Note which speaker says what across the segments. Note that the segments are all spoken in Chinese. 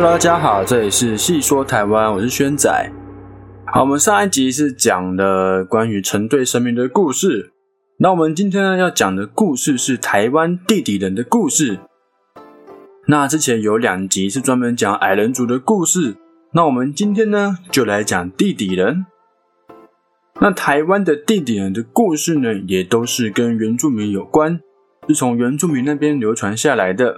Speaker 1: Hello，大家好，这里是细说台湾，我是轩仔。好，我们上一集是讲了关于成对神明的故事，那我们今天呢要讲的故事是台湾地底人的故事。那之前有两集是专门讲矮人族的故事，那我们今天呢就来讲地底人。那台湾的地底人的故事呢，也都是跟原住民有关，是从原住民那边流传下来的。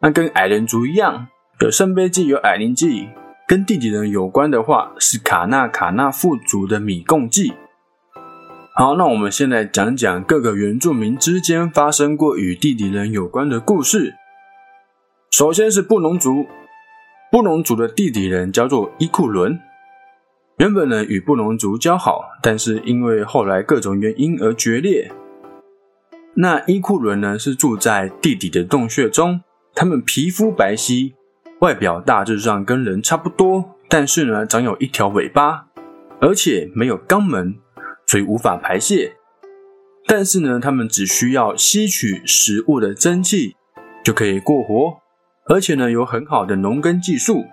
Speaker 1: 那跟矮人族一样。有圣杯祭，有矮灵祭，跟地底人有关的话是卡纳卡纳富族的米贡祭。好，那我们先来讲讲各个原住民之间发生过与地底人有关的故事。首先是布农族，布农族的地底人叫做伊库伦，原本呢与布农族交好，但是因为后来各种原因而决裂。那伊库伦呢是住在地底的洞穴中，他们皮肤白皙。外表大致上跟人差不多，但是呢，长有一条尾巴，而且没有肛门，所以无法排泄。但是呢，他们只需要吸取食物的蒸汽就可以过活，而且呢，有很好的农耕技术。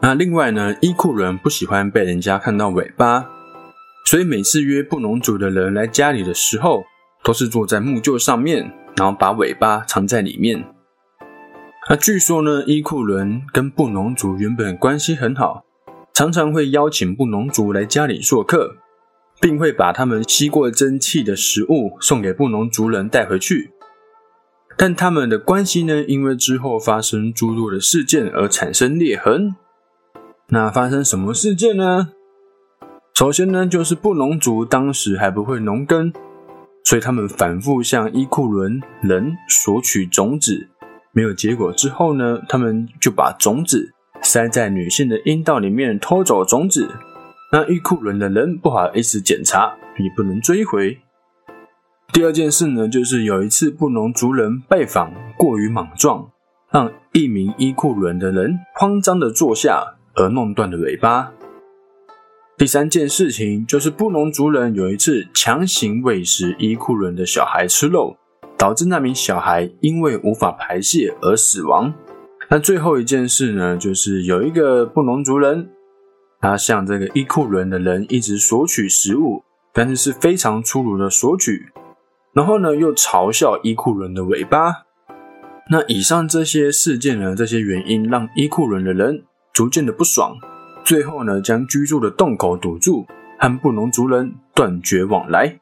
Speaker 1: 那另外呢，伊库伦不喜欢被人家看到尾巴，所以每次约布农族的人来家里的时候，都是坐在木臼上面，然后把尾巴藏在里面。那据说呢，伊库伦跟布农族原本关系很好，常常会邀请布农族来家里做客，并会把他们吸过蒸汽的食物送给布农族人带回去。但他们的关系呢，因为之后发生诸多的事件而产生裂痕。那发生什么事件呢？首先呢，就是布农族当时还不会农耕，所以他们反复向伊库伦人索取种子。没有结果之后呢，他们就把种子塞在女性的阴道里面，偷走种子。那玉库伦的人不好意思检查，也不能追回。第二件事呢，就是有一次布农族人拜访过于莽撞，让一名伊库伦的人慌张的坐下，而弄断了尾巴。第三件事情就是布农族人有一次强行喂食伊库伦的小孩吃肉。导致那名小孩因为无法排泄而死亡。那最后一件事呢，就是有一个布农族人，他向这个伊库伦的人一直索取食物，但是是非常粗鲁的索取，然后呢又嘲笑伊库伦的尾巴。那以上这些事件呢，这些原因让伊库伦的人逐渐的不爽，最后呢将居住的洞口堵住，和布农族人断绝往来。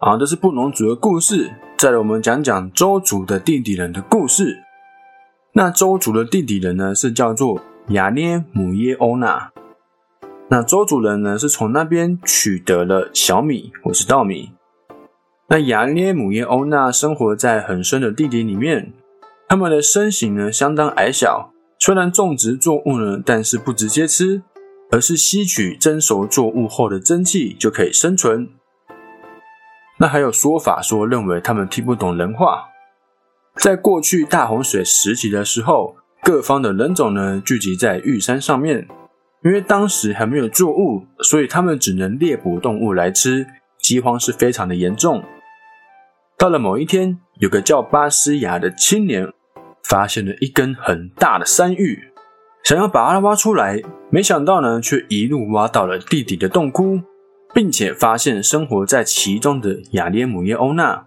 Speaker 1: 好，这是布农族的故事。再来，我们讲讲周族的地底人的故事。那周族的地底人呢，是叫做雅涅姆耶欧纳。那周族人呢，是从那边取得了小米或是稻米。那雅涅姆耶欧纳生活在很深的地底里面，他们的身形呢相当矮小。虽然种植作物呢，但是不直接吃，而是吸取蒸熟作物后的蒸汽就可以生存。那还有说法说，认为他们听不懂人话。在过去大洪水时期的时候，各方的人种呢聚集在玉山上面，因为当时还没有作物，所以他们只能猎捕动物来吃，饥荒是非常的严重。到了某一天，有个叫巴斯雅的青年发现了一根很大的山芋，想要把它挖出来，没想到呢，却一路挖到了地底的洞窟。并且发现生活在其中的雅列姆耶欧娜，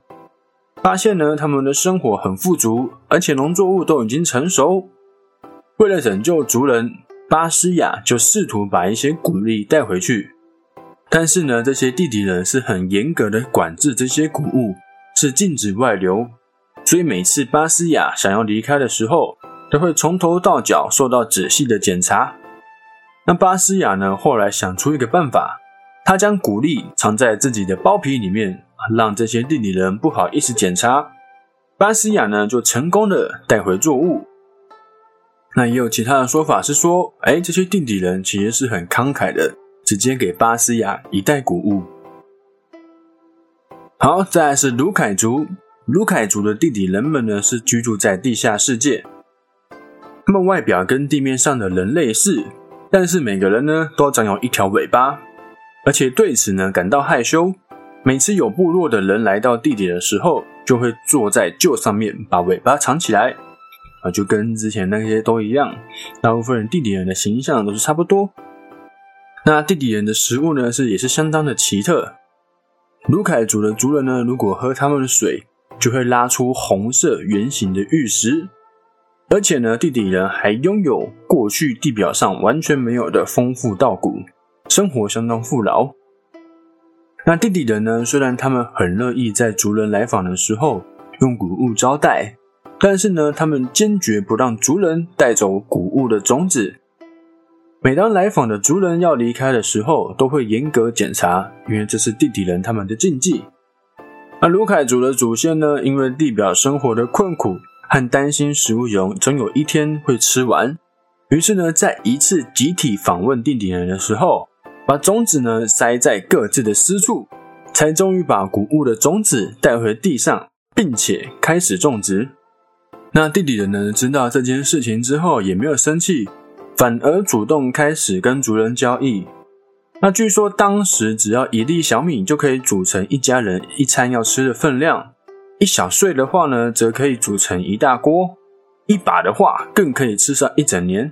Speaker 1: 发现呢他们的生活很富足，而且农作物都已经成熟。为了拯救族人，巴斯雅就试图把一些谷粒带回去，但是呢这些地底人是很严格的管制这些谷物，是禁止外流，所以每次巴斯雅想要离开的时候，都会从头到脚受到仔细的检查。那巴斯雅呢后来想出一个办法。他将谷粒藏在自己的包皮里面，让这些地底人不好意思检查。巴斯亚呢，就成功的带回作物。那也有其他的说法是说，哎，这些地底人其实是很慷慨的，直接给巴斯亚一袋谷物。好，再来是卢凯族。卢凯族的地底人们呢，是居住在地下世界。他们外表跟地面上的人类似，但是每个人呢，都长有一条尾巴。而且对此呢感到害羞。每次有部落的人来到地底的时候，就会坐在臼上面把尾巴藏起来。啊，就跟之前那些都一样，大部分地底人的形象都是差不多。那地底人的食物呢，是也是相当的奇特。卢凯族的族人呢，如果喝他们的水，就会拉出红色圆形的玉石，而且呢，地底人还拥有过去地表上完全没有的丰富稻谷，生活相当富饶。那地底人呢，虽然他们很乐意在族人来访的时候用谷物招待，但是呢，他们坚决不让族人带走谷物的种子。每当来访的族人要离开的时候，都会严格检查，因为这是地底人他们的禁忌。而卢凯族的祖先呢，因为地表生活的困苦和担心食物有总有一天会吃完，于是呢，在一次集体访问地底人的时候，把种子呢塞在各自的私处，才终于把谷物的种子带回地上，并且开始种植。那地底人呢，知道这件事情之后，也没有生气。反而主动开始跟族人交易。那据说当时只要一粒小米就可以煮成一家人一餐要吃的分量，一小穗的话呢，则可以煮成一大锅；一把的话，更可以吃上一整年。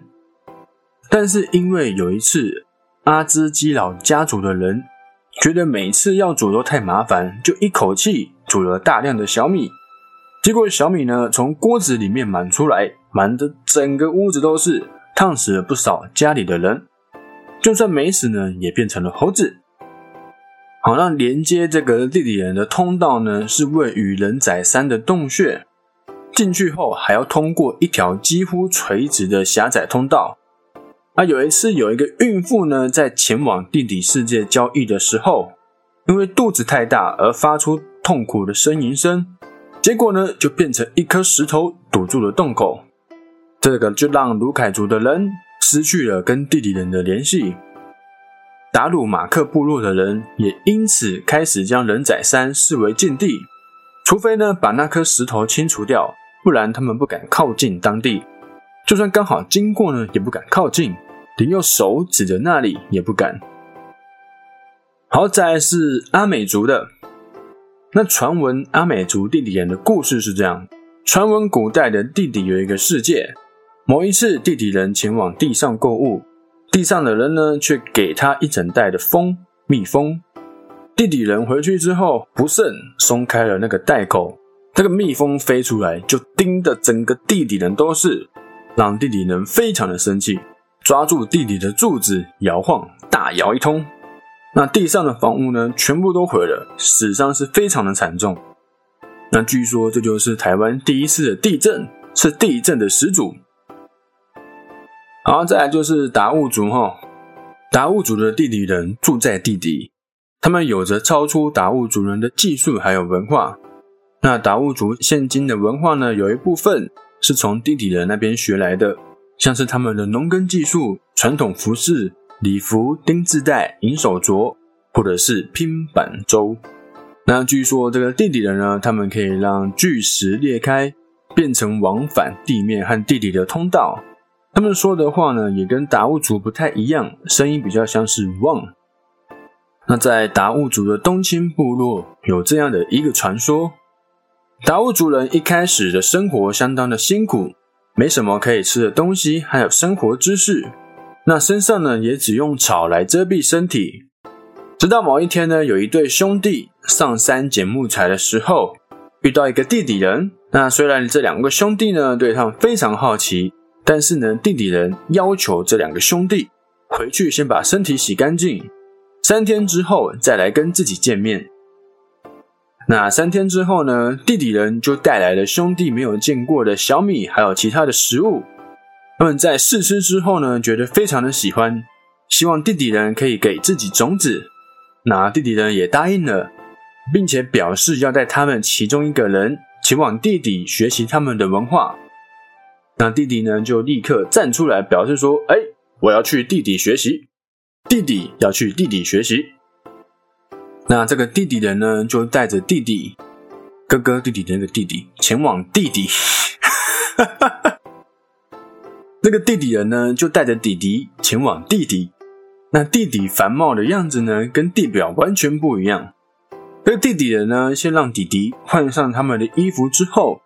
Speaker 1: 但是因为有一次阿兹基老家族的人觉得每次要煮都太麻烦，就一口气煮了大量的小米，结果小米呢从锅子里面满出来，满的整个屋子都是。烫死了不少家里的人，就算没死呢，也变成了猴子。好，那连接这个地底人的通道呢，是位于人仔山的洞穴。进去后还要通过一条几乎垂直的狭窄通道。啊，有一次有一个孕妇呢，在前往地底世界交易的时候，因为肚子太大而发出痛苦的呻吟声，结果呢，就变成一颗石头堵住了洞口。这个就让卢凯族的人失去了跟地底人的联系，达鲁马克部落的人也因此开始将人仔山视为禁地，除非呢把那颗石头清除掉，不然他们不敢靠近当地，就算刚好经过呢也不敢靠近，连用手指着那里也不敢。好，在是阿美族的，那传闻阿美族地底人的故事是这样：传闻古代的地底有一个世界。某一次，地底人前往地上购物，地上的人呢却给他一整袋的蜂蜜蜂。地底人回去之后，不慎松开了那个袋口，那个蜜蜂飞出来，就叮的整个地底人都是，让地底人非常的生气，抓住地底的柱子摇晃，大摇一通。那地上的房屋呢，全部都毁了，死伤是非常的惨重。那据说这就是台湾第一次的地震，是地震的始祖。好再来就是达悟族哈，达悟族的地底人住在地底，他们有着超出达悟族人的技术还有文化。那达悟族现今的文化呢，有一部分是从地底人那边学来的，像是他们的农耕技术、传统服饰、礼服、钉字带、银手镯，或者是拼板舟。那据说这个地底人呢，他们可以让巨石裂开，变成往返地面和地底的通道。他们说的话呢，也跟达悟族不太一样，声音比较像是汪。那在达悟族的东青部落，有这样的一个传说：达悟族人一开始的生活相当的辛苦，没什么可以吃的东西，还有生活知识。那身上呢，也只用草来遮蔽身体。直到某一天呢，有一对兄弟上山捡木材的时候，遇到一个地底人。那虽然这两个兄弟呢，对他们非常好奇。但是呢，地底人要求这两个兄弟回去先把身体洗干净，三天之后再来跟自己见面。那三天之后呢，地底人就带来了兄弟没有见过的小米，还有其他的食物。他们在试吃之后呢，觉得非常的喜欢，希望地底人可以给自己种子。那地底人也答应了，并且表示要带他们其中一个人前往地底学习他们的文化。那弟弟呢，就立刻站出来表示说：“哎，我要去地底学习，弟弟要去地底学习。”那这个弟弟人呢，就带着弟弟哥哥弟弟的那个弟弟前往地底。那个弟弟人呢，就带着弟弟前往地底。那弟弟繁茂的样子呢，跟地表完全不一样。那个弟弟人呢，先让弟弟换上他们的衣服之后。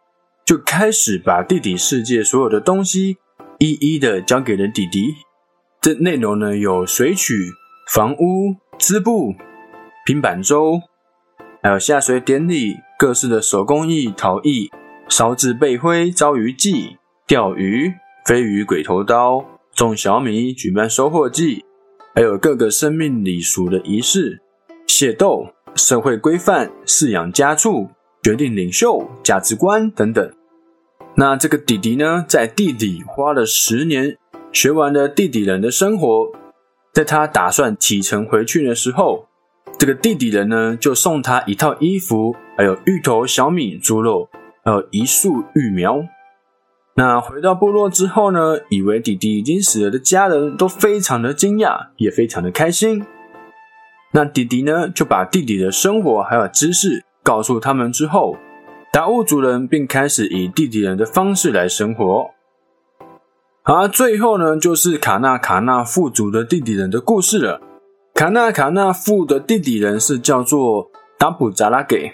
Speaker 1: 就开始把地底世界所有的东西一一的交给了弟弟。这内容呢有水曲、房屋、织布、平板舟，还有下水典礼、各式的手工艺、陶艺、烧制背灰、招鱼祭、钓鱼、飞鱼、鬼头刀、种小米、举办收获季，还有各个生命礼俗的仪式、械斗、社会规范、饲养家畜、决定领袖、价值观等等。那这个弟弟呢，在地底花了十年。学完了地底人的生活，在他打算启程回去的时候，这个地底人呢就送他一套衣服，还有芋头、小米、猪肉，还有一束育苗。那回到部落之后呢，以为弟弟已经死了的家人都非常的惊讶，也非常的开心。那弟弟呢就把弟弟的生活还有知识告诉他们之后，达悟族人并开始以弟弟人的方式来生活。而最后呢，就是卡纳卡纳富族的弟弟人的故事了。卡纳卡纳富的弟弟人是叫做达普扎拉给。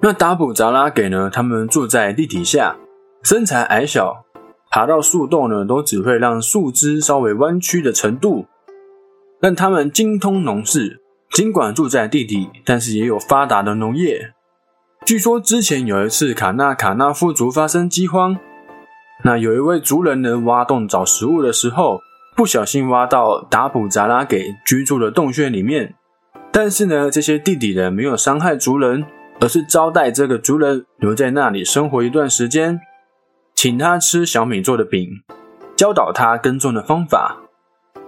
Speaker 1: 那达普扎拉给呢，他们住在地底下，身材矮小，爬到树洞呢，都只会让树枝稍微弯曲的程度。但他们精通农事，尽管住在地底，但是也有发达的农业。据说之前有一次，卡纳卡纳富族发生饥荒。那有一位族人呢，挖洞找食物的时候，不小心挖到达普扎拉给居住的洞穴里面。但是呢，这些地底人没有伤害族人，而是招待这个族人留在那里生活一段时间，请他吃小米做的饼，教导他耕种的方法。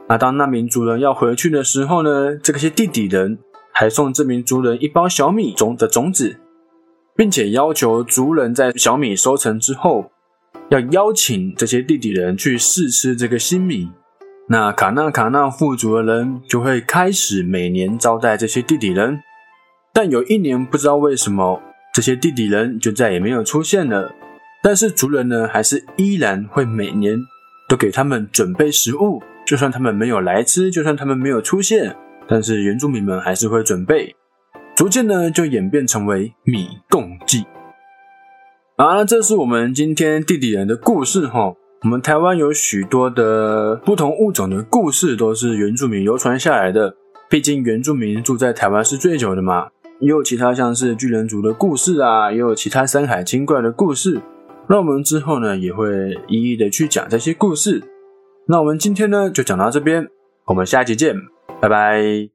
Speaker 1: 那当那名族人要回去的时候呢，这些地底人还送这名族人一包小米种的种子，并且要求族人在小米收成之后。要邀请这些地底人去试吃这个新米，那卡纳卡纳富族的人就会开始每年招待这些地底人。但有一年不知道为什么，这些地底人就再也没有出现了。但是族人呢，还是依然会每年都给他们准备食物，就算他们没有来吃，就算他们没有出现，但是原住民们还是会准备。逐渐呢，就演变成为米共祭。啊，这是我们今天地底人的故事哈。我们台湾有许多的不同物种的故事，都是原住民流传下来的。毕竟原住民住在台湾是最久的嘛。也有其他像是巨人族的故事啊，也有其他山海精怪的故事。那我们之后呢，也会一一的去讲这些故事。那我们今天呢，就讲到这边，我们下期见，拜拜。